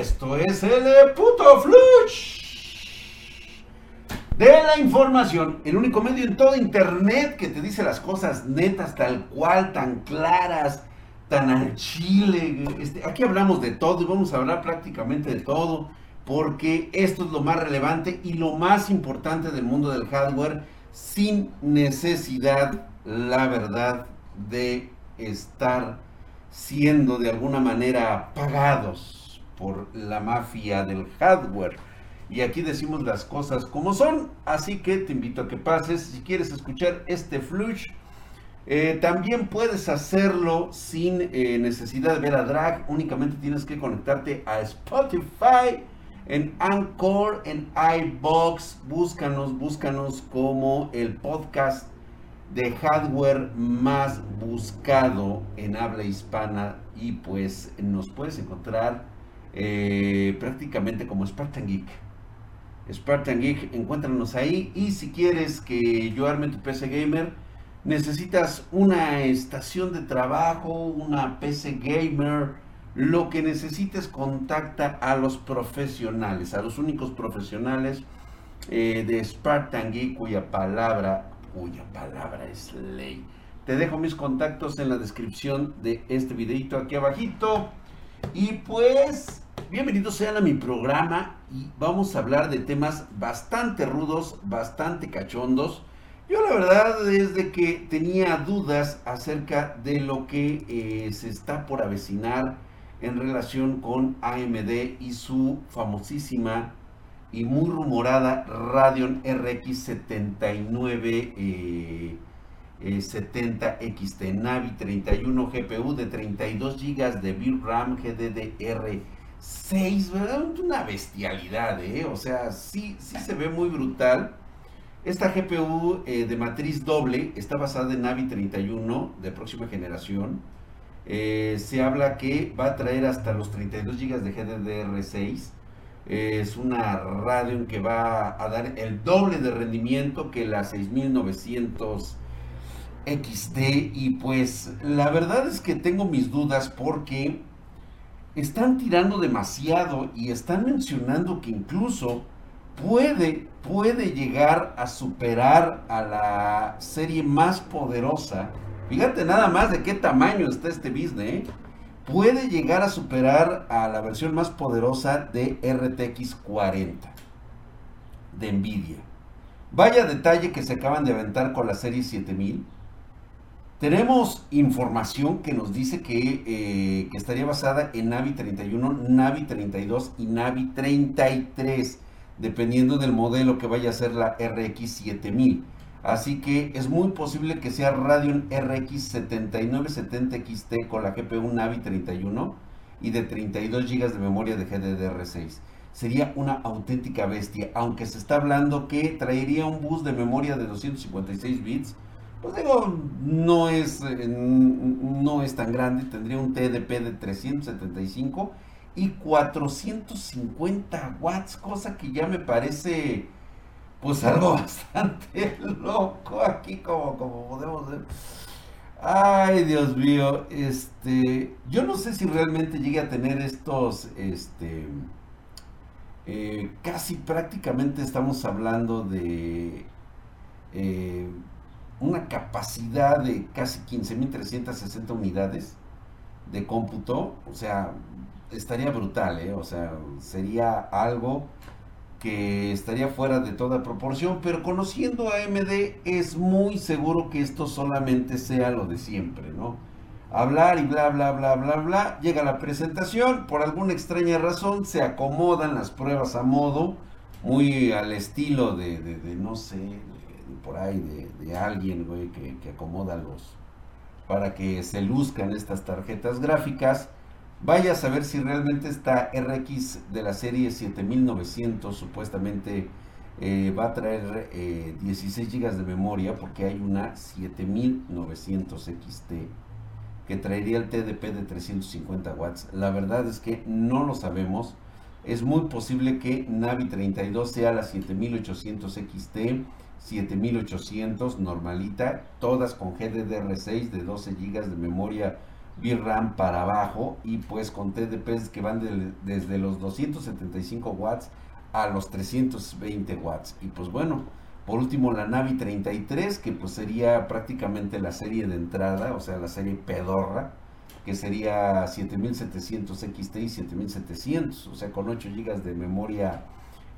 Esto es el puto flush de la información, el único medio en todo internet que te dice las cosas netas, tal cual, tan claras, tan al chile. Este, aquí hablamos de todo y vamos a hablar prácticamente de todo, porque esto es lo más relevante y lo más importante del mundo del hardware, sin necesidad, la verdad, de estar siendo de alguna manera pagados por la mafia del hardware y aquí decimos las cosas como son. Así que te invito a que pases. Si quieres escuchar este flush, eh, también puedes hacerlo sin eh, necesidad de ver a Drag. Únicamente tienes que conectarte a Spotify, en Anchor, en iBox. Búscanos, búscanos como el podcast de hardware más buscado en habla hispana. Y pues nos puedes encontrar eh, prácticamente como Spartan Geek. Spartan Geek, encuéntranos ahí. Y si quieres que yo arme tu PC Gamer, necesitas una estación de trabajo, una PC Gamer, lo que necesites, contacta a los profesionales, a los únicos profesionales eh, de Spartan Geek, cuya palabra, cuya palabra es ley. Te dejo mis contactos en la descripción de este videito aquí abajito. Y pues Bienvenidos sean a mi programa y vamos a hablar de temas bastante rudos, bastante cachondos. Yo la verdad es de que tenía dudas acerca de lo que eh, se está por avecinar en relación con AMD y su famosísima y muy rumorada Radeon RX 79 70 XT Navi 31 GPU de 32 GB de VRAM GDDR 6, ¿verdad? Una bestialidad, ¿eh? O sea, sí, sí se ve muy brutal. Esta GPU eh, de matriz doble está basada en Navi 31 de próxima generación. Eh, se habla que va a traer hasta los 32 GB de GDDR6. es una Radeon que va a dar el doble de rendimiento que la 6900 XT. Y pues la verdad es que tengo mis dudas porque están tirando demasiado y están mencionando que incluso puede, puede llegar a superar a la serie más poderosa. Fíjate nada más de qué tamaño está este business. ¿eh? Puede llegar a superar a la versión más poderosa de RTX 40 de Nvidia. Vaya detalle que se acaban de aventar con la serie 7000 tenemos información que nos dice eh, que, estaría basada en Navi 31, Navi 32 y Navi 33, dependiendo del modelo que vaya a ser la RX 7000. Así que es muy posible que sea Radeon RX 7970 XT con la GPU Navi 31 y de 32 GB de memoria de GDDR6. Sería una auténtica bestia, aunque se está hablando que traería un bus de memoria de 256 bits pues digo, no es, eh, no es tan grande, tendría un TDP de 375 y 450 watts, cosa que ya me parece pues algo bastante loco aquí como, como podemos ver. Ay, Dios mío, este, yo no sé si realmente llegue a tener estos, este, eh, casi prácticamente estamos hablando de eh, una capacidad de casi 15.360 unidades de cómputo, o sea, estaría brutal, ¿eh? o sea, sería algo que estaría fuera de toda proporción, pero conociendo a AMD es muy seguro que esto solamente sea lo de siempre, ¿no? Hablar y bla, bla, bla, bla, bla, llega la presentación, por alguna extraña razón se acomodan las pruebas a modo, muy al estilo de, de, de no sé, por ahí de, alguien, güey, que, acomoda los, para que se luzcan estas tarjetas gráficas. Vaya a saber si realmente esta RX de la serie 7900 supuestamente eh, va a traer 16 eh, GB de memoria porque hay una 7900 XT que traería el TDP de 350 watts. La verdad es que no lo sabemos. Es muy posible que Navi 32 sea la 7800 XT 7800 normalita, todas con GDDR6 de 12 GB de memoria VRAM para abajo y pues con TDPs que van desde los 275 watts a los 320 watts. Y pues bueno, por último la Navi 33 que pues sería prácticamente la serie de entrada, o sea la serie pedorra, que sería 7700 XT y 7700, o sea con 8 GB de memoria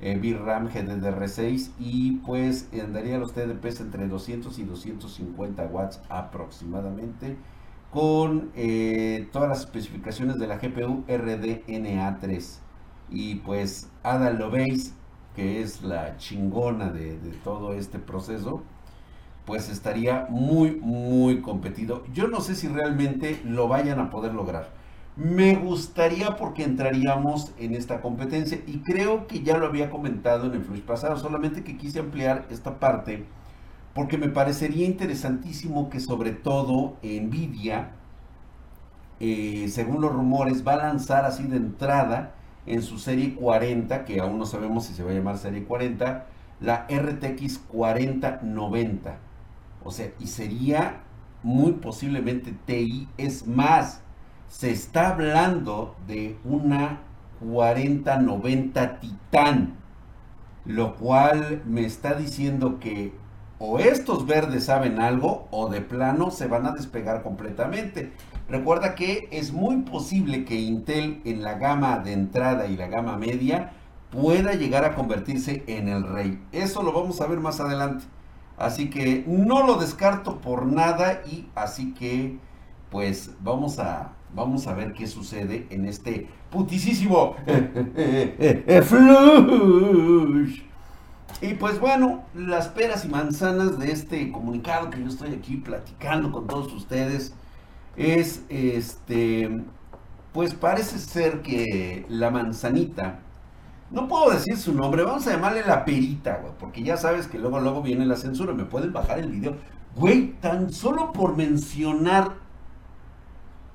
eh, VRAM GDDR6 y pues andaría los TDPs entre 200 y 250 watts aproximadamente con eh, todas las especificaciones de la GPU RDNA3 y pues Ada Lovelace que es la chingona de, de todo este proceso. Pues estaría muy muy competido. Yo no sé si realmente lo vayan a poder lograr me gustaría porque entraríamos en esta competencia y creo que ya lo había comentado en el flush pasado, solamente que quise ampliar esta parte porque me parecería interesantísimo que sobre todo Nvidia, eh, según los rumores, va a lanzar así de entrada en su serie 40, que aún no sabemos si se va a llamar serie 40, la RTX 4090. O sea, y sería muy posiblemente TI, es más, se está hablando de una 4090 Titán, lo cual me está diciendo que o estos verdes saben algo o de plano se van a despegar completamente. Recuerda que es muy posible que Intel en la gama de entrada y la gama media pueda llegar a convertirse en el rey. Eso lo vamos a ver más adelante. Así que no lo descarto por nada y así que pues vamos a Vamos a ver qué sucede en este putisísimo flush. Y pues bueno, las peras y manzanas de este comunicado que yo estoy aquí platicando con todos ustedes es este, pues parece ser que la manzanita, no puedo decir su nombre, vamos a llamarle la perita, güey, porque ya sabes que luego luego viene la censura, me pueden bajar el video. Güey, tan solo por mencionar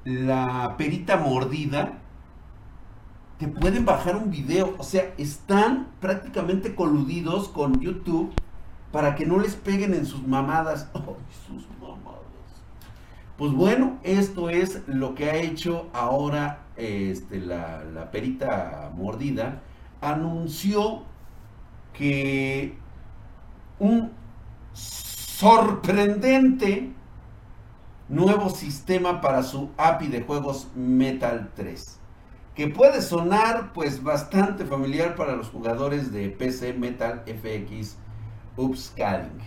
la perita mordida, te pueden bajar un video. O sea, están prácticamente coludidos con YouTube para que no les peguen en sus mamadas. sus mamadas! Pues bueno, esto es lo que ha hecho ahora este, la, la perita mordida. Anunció que un sorprendente nuevo sistema para su API de juegos Metal 3, que puede sonar pues bastante familiar para los jugadores de PC Metal FX Upscaling.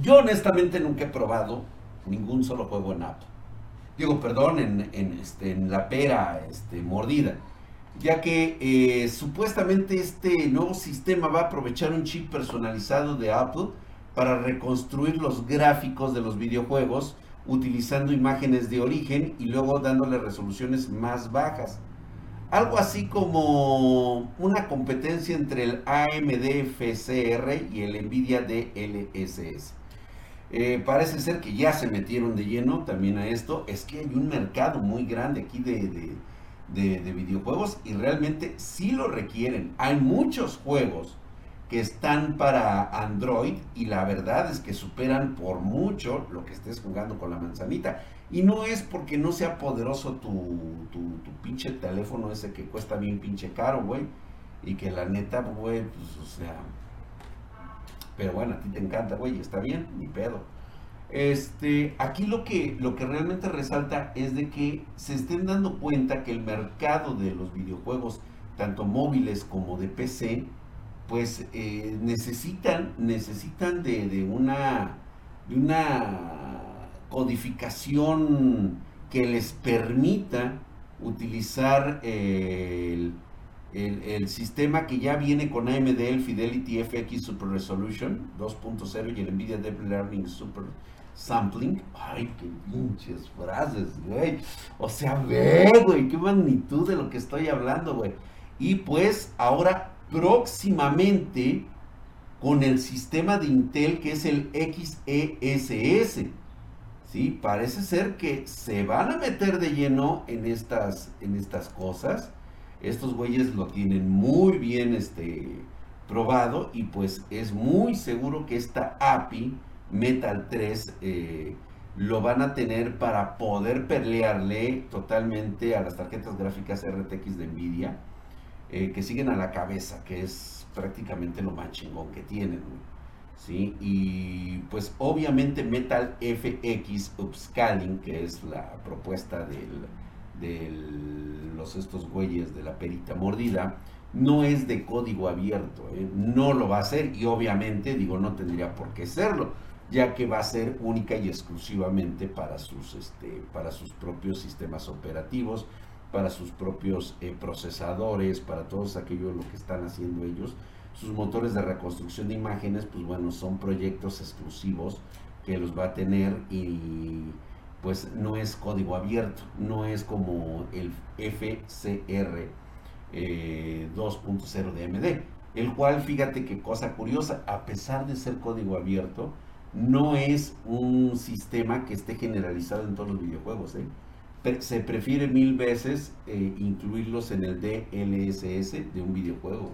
Yo honestamente nunca he probado ningún solo juego en app. Digo, perdón, en, este, en la pera este, mordida. Ya que eh, supuestamente este nuevo sistema va a aprovechar un chip personalizado de Apple para reconstruir los gráficos de los videojuegos utilizando imágenes de origen y luego dándole resoluciones más bajas. Algo así como una competencia entre el AMD FCR y el Nvidia DLSS. Eh, parece ser que ya se metieron de lleno también a esto. Es que hay un mercado muy grande aquí de, de videojuegos y realmente sí lo requieren. Hay muchos juegos que están para Android y la verdad es que superan por mucho lo que estés jugando con la manzanita. Y no es porque no sea poderoso tu, tu, pinche teléfono ese que cuesta bien pinche caro, güey. Y que la neta, güey, pues o sea... Pero bueno, a ti te encanta, güey, está bien, ni pedo. Este, aquí lo que, lo que realmente resalta es de que se estén dando cuenta que el mercado de los videojuegos, tanto móviles como de PC, pues eh, necesitan, necesitan de, una, de una codificación que les permita utilizar el, sistema que ya viene con AMD, el Fidelity FX Super Resolution 2.0 y el NVIDIA Deep Learning Super Sampling. Ay, qué pinches frases, güey. O sea, ve, güey, qué magnitud de lo que estoy hablando, güey. Y pues ahora próximamente con el sistema de Intel que es el XESS. ¿Sí? Parece ser que se van a meter de lleno en estas, en estas cosas. Estos güeyes lo tienen muy bien este, probado y pues es muy seguro que esta API Metal 3 eh, lo van a tener para poder pelearle totalmente a las tarjetas gráficas RTX de Nvidia, eh, que siguen a la cabeza, que es prácticamente lo más chingón que tienen. ¿sí? Y pues obviamente Metal FX Upscaling, que es la propuesta de los estos güeyes de la perita mordida, no es de código abierto, ¿eh? no lo va a hacer y obviamente digo no tendría por qué serlo ya que va a ser única y exclusivamente para sus, este, para sus propios sistemas operativos, para sus propios eh, procesadores, para todos aquellos lo que están haciendo ellos. Sus motores de reconstrucción de imágenes, pues bueno, son proyectos exclusivos que los va a tener y pues no es código abierto, no es como el FCR 2.0 eh, de AMD, el cual fíjate qué cosa curiosa, a pesar de ser código abierto, no es un sistema que esté generalizado en todos los videojuegos. ¿eh? Se prefiere mil veces eh, incluirlos en el DLSS de un videojuego.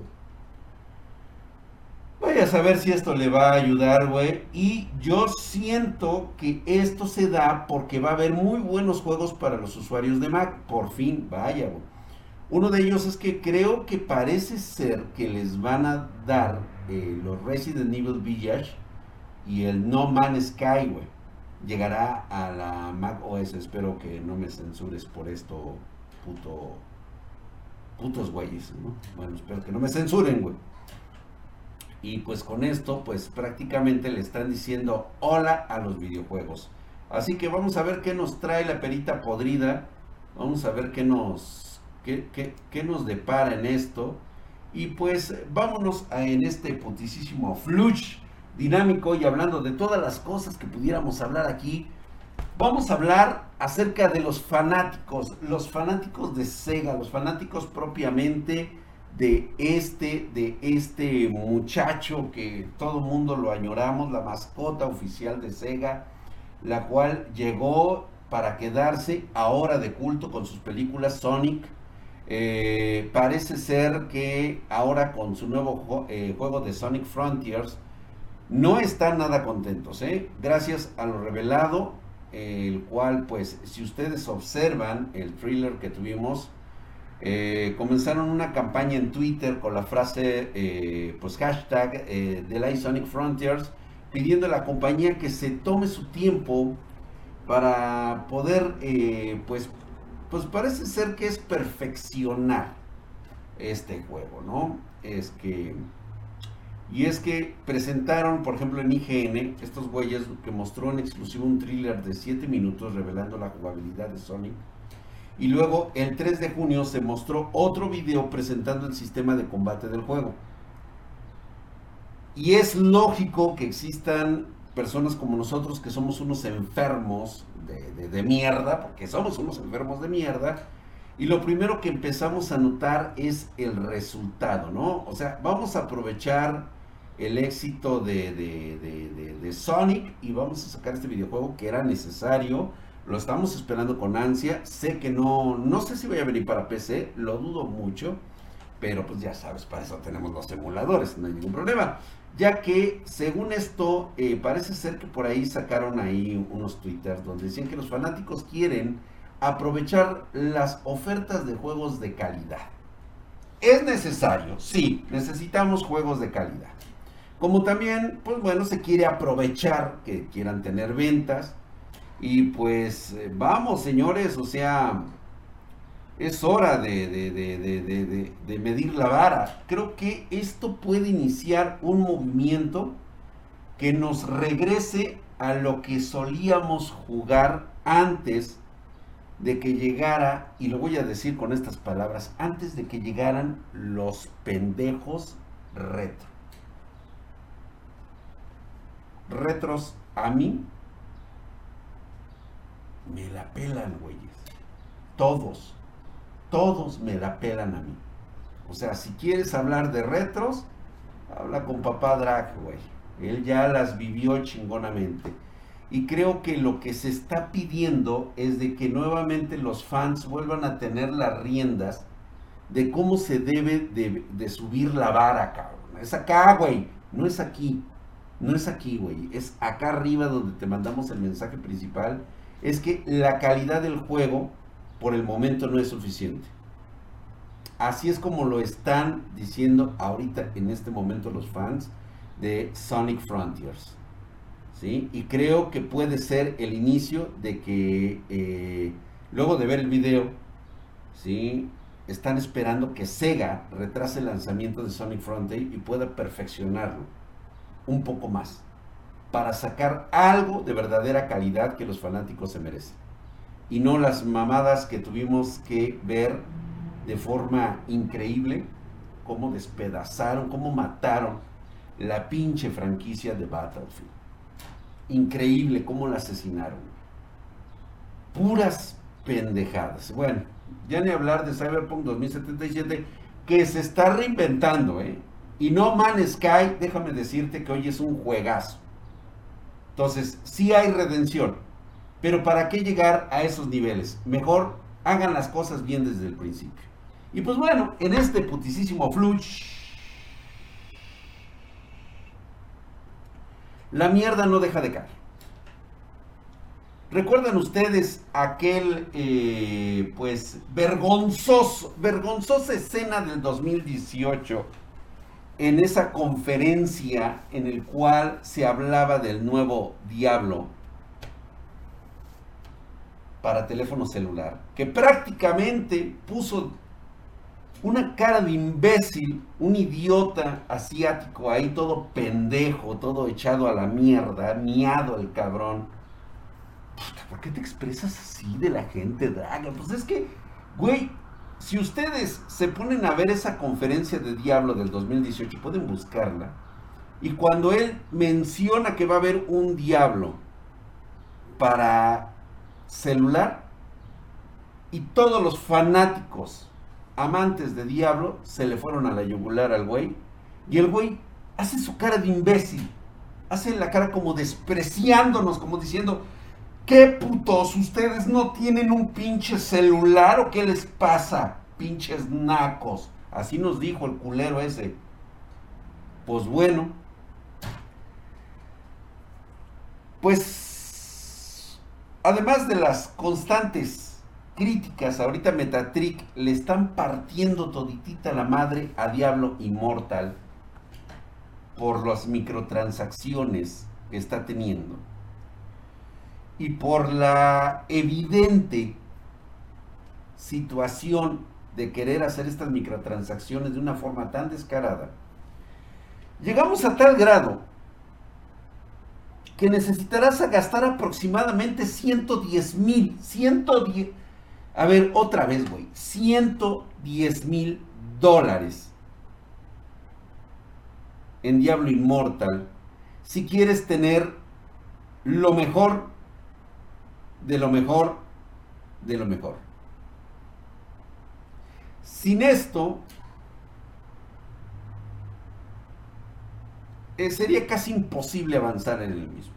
Vaya a saber si esto le va a ayudar, güey. Y yo siento que esto se da porque va a haber muy buenos juegos para los usuarios de Mac. Por fin, vaya, güey. Uno de ellos es que creo que parece ser que les van a dar eh, los Resident Evil Village y el No Man Sky, güey, llegará a la Mac OS. Espero que no me censures por esto, puto. Putos güeyes, ¿no? Bueno, espero que no me censuren, güey. Y pues con esto, pues prácticamente le están diciendo hola a los videojuegos. Así que vamos a ver qué nos trae la perita podrida. Vamos a ver qué nos, qué, qué, nos depara en esto. Y pues vámonos a, en este putisísimo flush dinámico y hablando de todas las cosas que pudiéramos hablar aquí, vamos a hablar acerca de los fanáticos, los fanáticos de Sega, los fanáticos propiamente de este, de este muchacho que todo mundo lo añoramos, la mascota oficial de Sega, la cual llegó para quedarse ahora de culto con sus películas Sonic. Eh, parece ser que ahora con su nuevo eh, juego de Sonic Frontiers, no están nada contentos, ¿eh? Gracias a lo revelado, el cual, pues, si ustedes observan el thriller que tuvimos, eh, comenzaron una campaña en Twitter con la frase, eh, pues, hashtag eh, de Sonic Frontiers, pidiendo a la compañía que se tome su tiempo para poder, pues, pues parece ser que es perfeccionar este juego, ¿no? Es que y es que presentaron, por ejemplo, en IGN, estos güeyes que mostró en exclusivo un thriller de 7 minutos revelando la jugabilidad de Sonic. Y luego el 3 de junio se mostró otro video presentando el sistema de combate del juego. Y es lógico que existan personas como nosotros que somos unos enfermos de, de mierda, porque somos unos enfermos de mierda, y lo primero que empezamos a notar es el resultado, ¿no? O sea, vamos a aprovechar el éxito de, Sonic y vamos a sacar este videojuego que era necesario. Lo estamos esperando con ansia. Sé que no, no sé si voy a venir para PC, lo dudo mucho. Pero pues ya sabes, para eso tenemos los emuladores, no hay ningún problema. Ya que según esto, eh, parece ser que por ahí sacaron ahí unos twitters donde decían que los fanáticos quieren aprovechar las ofertas de juegos de calidad. Es necesario, sí, necesitamos juegos de calidad. Como también, pues bueno, se quiere aprovechar que quieran tener ventas. Y pues eh, vamos, señores, o sea, es hora de, de, medir la vara. Creo que esto puede iniciar un movimiento que nos regrese a lo que solíamos jugar antes de que llegara, y lo voy a decir con estas palabras, antes de que llegaran los pendejos retro retros a mí, me la pelan, güeyes. Todos, todos me la pelan a mí. O sea, si quieres hablar de retros, habla con papá Drag, güey. Él ya las vivió chingonamente. Y creo que lo que se está pidiendo es de que nuevamente los fans vuelvan a tener las riendas de cómo se debe de, de subir la vara, cabrón. Es acá, güey, no es aquí. No es aquí, güey, es acá arriba donde te mandamos el mensaje principal, es que la calidad del juego por el momento no es suficiente. Así es como lo están diciendo ahorita en este momento los fans de Sonic Frontiers. ¿sí? Y creo que puede ser el inicio de que eh, luego de ver el video, ¿sí? están esperando que Sega retrase el lanzamiento de Sonic Frontier y pueda perfeccionarlo un poco más para sacar algo de verdadera calidad que los fanáticos se merecen. Y no las mamadas que tuvimos que ver de forma increíble, cómo despedazaron, cómo mataron la pinche franquicia de Battlefield. Increíble cómo la asesinaron. Puras pendejadas. Bueno, ya ni hablar de Cyberpunk 2077, que se está reinventando, ¿eh? Y No Man's Sky, déjame decirte que hoy es un juegazo. Entonces, sí hay redención. Pero ¿para qué llegar a esos niveles? Mejor hagan las cosas bien desde el principio. Y pues bueno, en este putisísimo flush, la mierda no deja de caer. ¿Recuerdan ustedes aquel, eh, pues, vergonzoso, vergonzosa escena del 2018 en esa conferencia en el cual se hablaba del nuevo Diablo para teléfono celular? Que prácticamente puso una cara de imbécil, un idiota asiático ahí todo pendejo, todo echado a la mierda, miado el cabrón ¿por qué te expresas así de la gente draga? Pues es que, güey, si ustedes se ponen a ver esa conferencia de Diablo del 2018, pueden buscarla. Y cuando él menciona que va a haber un Diablo para celular, y todos los fanáticos amantes de Diablo se le fueron a la yugular al güey, y el güey hace su cara de imbécil, hace la cara como despreciándonos, como diciendo, ¿Qué putos? ¿Ustedes no tienen un pinche celular o qué les pasa? Pinches nacos. Así nos dijo el culero ese. Pues bueno. Pues, además de las constantes críticas, ahorita Metatrick le están partiendo toditita la madre a Diablo Immortal por las microtransacciones que está teniendo y por la evidente situación de querer hacer estas microtransacciones de una forma tan descarada, llegamos a tal grado que necesitarás gastar aproximadamente 110 mil, 110, a ver, otra vez, güey, 110 mil dólares en Diablo Immortal si quieres tener lo mejor de lo mejor de lo mejor. Sin esto, eh, sería casi imposible avanzar en el mismo.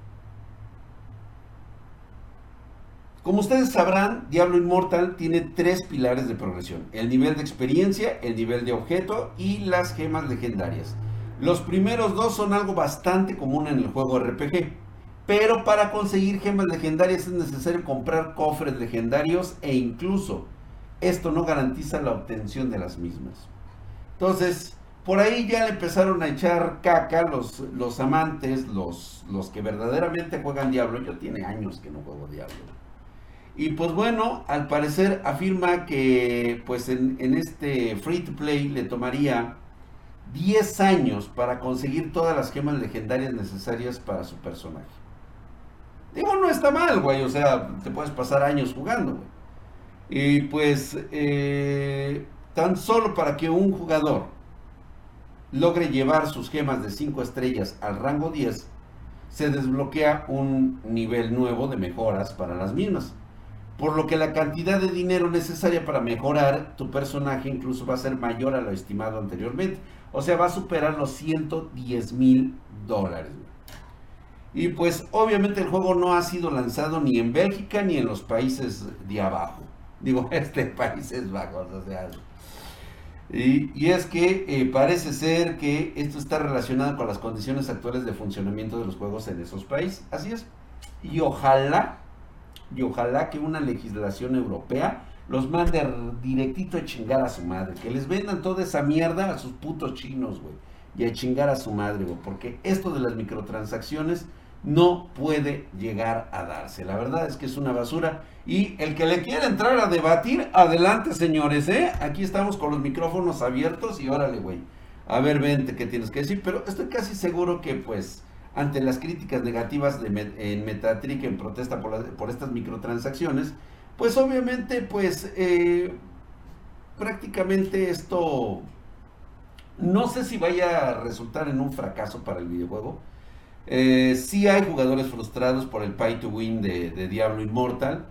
Como ustedes sabrán, Diablo Inmortal tiene tres pilares de progresión. El nivel de experiencia, el nivel de objeto y las gemas legendarias. Los primeros dos son algo bastante común en el juego RPG. Pero para conseguir gemas legendarias es necesario comprar cofres legendarios e incluso esto no garantiza la obtención de las mismas. Entonces, por ahí ya le empezaron a echar caca los, los amantes, los, los que verdaderamente juegan Diablo. Yo tiene años que no juego Diablo. Y pues bueno, al parecer afirma que pues en, en este free to play le tomaría 10 años para conseguir todas las gemas legendarias necesarias para su personaje. Digo, no está mal, güey. O sea, te puedes pasar años jugando, güey. Y pues, eh, tan solo para que un jugador logre llevar sus gemas de 5 estrellas al rango 10, se desbloquea un nivel nuevo de mejoras para las mismas. Por lo que la cantidad de dinero necesaria para mejorar tu personaje incluso va a ser mayor a lo estimado anteriormente. O sea, va a superar los 110 mil dólares. Y pues obviamente el juego no ha sido lanzado ni en Bélgica ni en los países de abajo. Digo, este Países Bajos, o sea. Y, es que eh, parece ser que esto está relacionado con las condiciones actuales de funcionamiento de los juegos en esos países. Así es. Y ojalá, y ojalá que una legislación europea los mande directito a chingar a su madre. Que les vendan toda esa mierda a sus putos chinos, güey. Y a chingar a su madre, güey. Porque esto de las microtransacciones no puede llegar a darse. La verdad es que es una basura. Y el que le quiera entrar a debatir, adelante señores, ¿eh? Aquí estamos con los micrófonos abiertos y órale, güey. A ver, vente, ¿qué tienes que decir? Pero estoy casi seguro que, pues, ante las críticas negativas de en Metatrick en protesta por, estas microtransacciones, pues obviamente, pues, eh, prácticamente esto no sé si vaya a resultar en un fracaso para el videojuego eh, sí hay jugadores frustrados por el pay to win de, Diablo Immortal.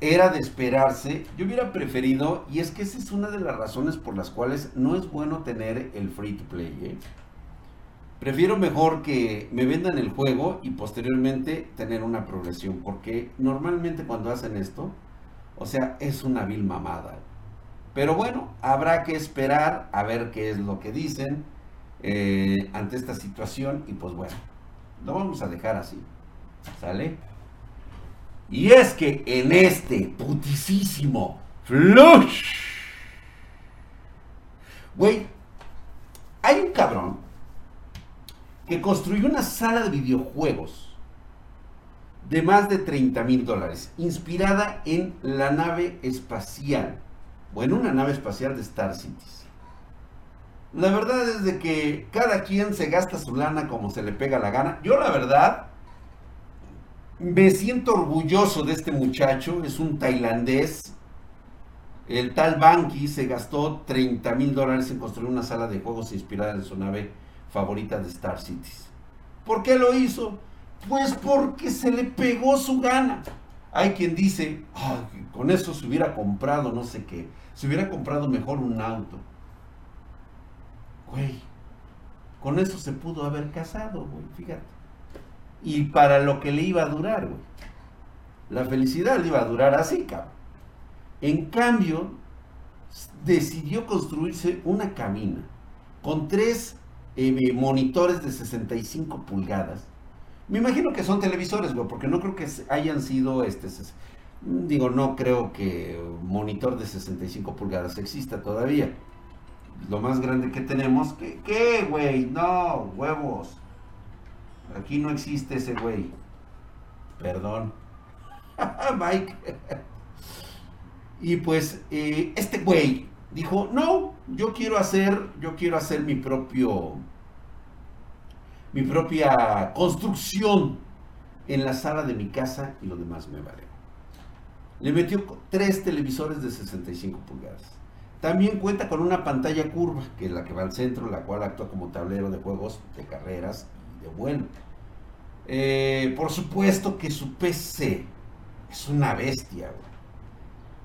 Era de esperarse. Yo hubiera preferido, y es que esa es una de las razones por las cuales no es bueno tener el free to play. ¿eh? Prefiero mejor que me vendan el juego y posteriormente tener una progresión. Porque normalmente cuando hacen esto, o sea, es una vil mamada. Pero bueno, habrá que esperar a ver qué es lo que dicen eh, ante esta situación. Y pues bueno, lo vamos a dejar así. ¿Sale? Y es que en este putisísimo flush. Güey, hay un cabrón que construyó una sala de videojuegos de más de 30 mil dólares, inspirada en la nave espacial, o en una nave espacial de Star Cities. La verdad es de que cada quien se gasta su lana como se le pega la gana. Yo la verdad me siento orgulloso de este muchacho. Es un tailandés. El tal Banky se gastó 30 mil dólares en construir una sala de juegos inspirada en su nave favorita de Star Cities. ¿Por qué lo hizo? Pues porque se le pegó su gana. Hay quien dice, con eso se hubiera comprado no sé qué, se hubiera comprado mejor un auto. Güey, con eso se pudo haber casado, güey, fíjate. Y para lo que le iba a durar, güey. La felicidad le iba a durar así, cabrón. En cambio, decidió construirse una cabina con tres eh, monitores de 65 pulgadas. Me imagino que son televisores, güey, porque no creo que hayan sido este. Digo, no creo que monitor de 65 pulgadas exista todavía lo más grande que tenemos. ¿Qué, güey? No, huevos. Aquí no existe ese güey. Perdón. Mike. y pues eh, este güey dijo, no, yo quiero hacer, yo quiero hacer mi propio, mi propia construcción en la sala de mi casa y lo demás me vale. Le metió tres televisores de 65 pulgadas también cuenta con una pantalla curva, que es la que va al centro, la cual actúa como tablero de juegos de carreras y de vuelo. Eh, por supuesto que su PC es una bestia.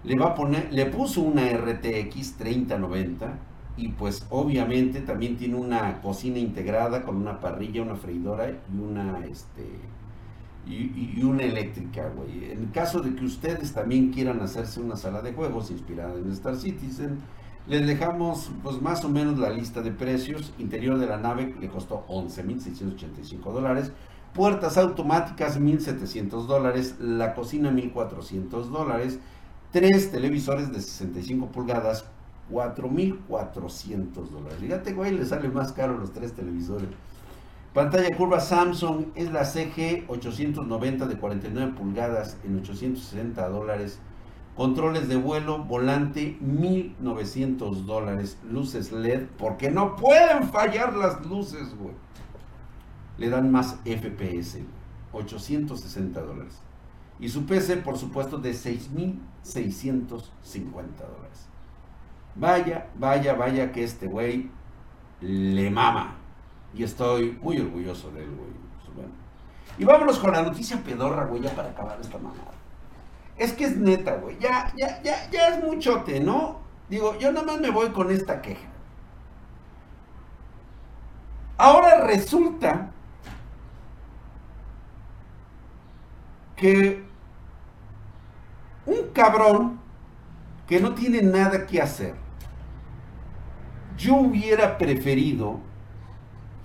Le va a poner, le puso una RTX 3090 y pues obviamente también tiene una cocina integrada con una parrilla, una freidora y una este y, una eléctrica, güey. En caso de que ustedes también quieran hacerse una sala de juegos inspirada en Star Citizen, les dejamos pues más o menos la lista de precios. Interior de la nave le costó 11.685 dólares. Puertas automáticas 1.700 dólares. La cocina 1.400 dólares. Tres televisores de 65 pulgadas 4.400 dólares. Fíjate, güey, le sale más caro los tres televisores. Pantalla curva Samsung es la CG 890 de 49 pulgadas en 860 dólares. Controles de vuelo, volante 1900 dólares. Luces LED, porque no pueden fallar las luces, güey. Le dan más FPS, 860 dólares. Y su PC, por supuesto, de 6650 dólares. Vaya, vaya, vaya que este güey le mama. Y estoy muy orgulloso de él, güey. Pues, y vámonos con la noticia pedorra, güey, ya para acabar esta mamada. Es que es neta, güey. Ya, ya, ya, ya es muchote, ¿no? Digo, yo nada más me voy con esta queja. Ahora resulta que un cabrón que no tiene nada que hacer Yo hubiera preferido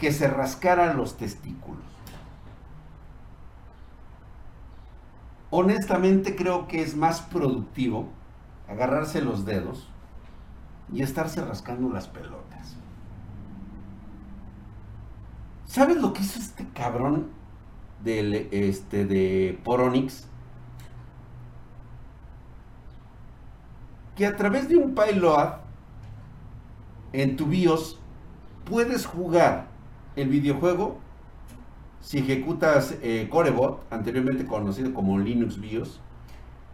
que se rascaran los testículos. Honestamente creo que es más productivo agarrarse los dedos y estarse rascando las pelotas. ¿Sabes lo que hizo este cabrón del, este, de Poronix? Que a través de un payload en tu BIOS puedes jugar el videojuego si ejecutas eh, Corebot, anteriormente conocido como Linux BIOS.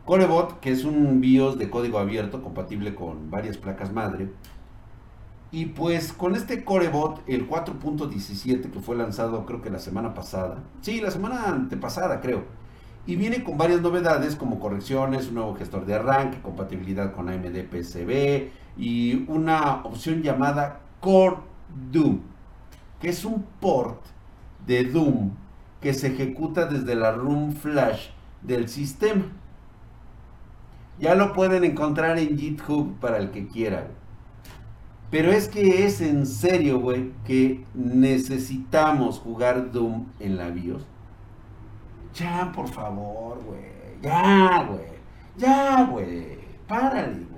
Corebot, que es un BIOS de código abierto compatible con varias placas madre. Y pues con este Corebot, el 4.17 que fue lanzado creo que la semana pasada. Sí, la semana antepasada creo. Y viene con varias novedades como correcciones, un nuevo gestor de arranque, compatibilidad con AMD PCB y una opción llamada Core Doom, que es un port de Doom que se ejecuta desde la ROM flash del sistema. Ya lo pueden encontrar en GitHub para el que quiera. Pero es que es en serio, güey, que necesitamos jugar Doom en la BIOS. Ya, por favor, güey. Ya, güey. Ya, güey. Párale, güey.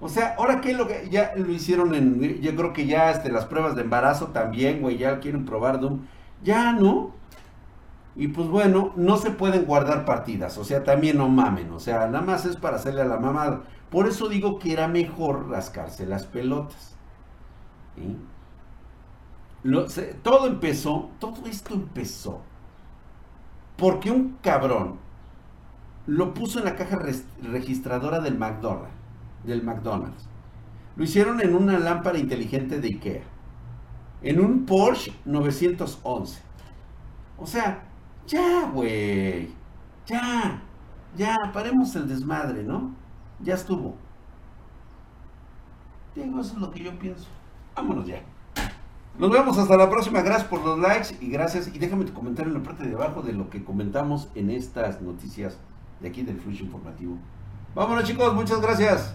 O sea, ahora que lo que ya lo hicieron en, yo creo que ya este, las pruebas de embarazo también, güey, ya quieren probar Doom. Ya, ¿no? Y pues bueno, no se pueden guardar partidas, o sea, también no mamen, o sea, nada más es para hacerle a la mamada. Por eso digo que era mejor rascarse las pelotas. todo empezó, todo esto empezó, porque un cabrón lo puso en la caja registradora del McDonald's del McDonald's. Lo hicieron en una lámpara inteligente de IKEA. En un Porsche 911. O sea, ya, güey. Ya. Ya, paremos el desmadre, ¿no? Ya estuvo. Digo, eso es lo que yo pienso. Vámonos ya. Nos vemos hasta la próxima. Gracias por los likes y gracias. Y déjame tu comentario en la parte de abajo de lo que comentamos en estas noticias de aquí del Flush Informativo. Vámonos chicos, muchas gracias.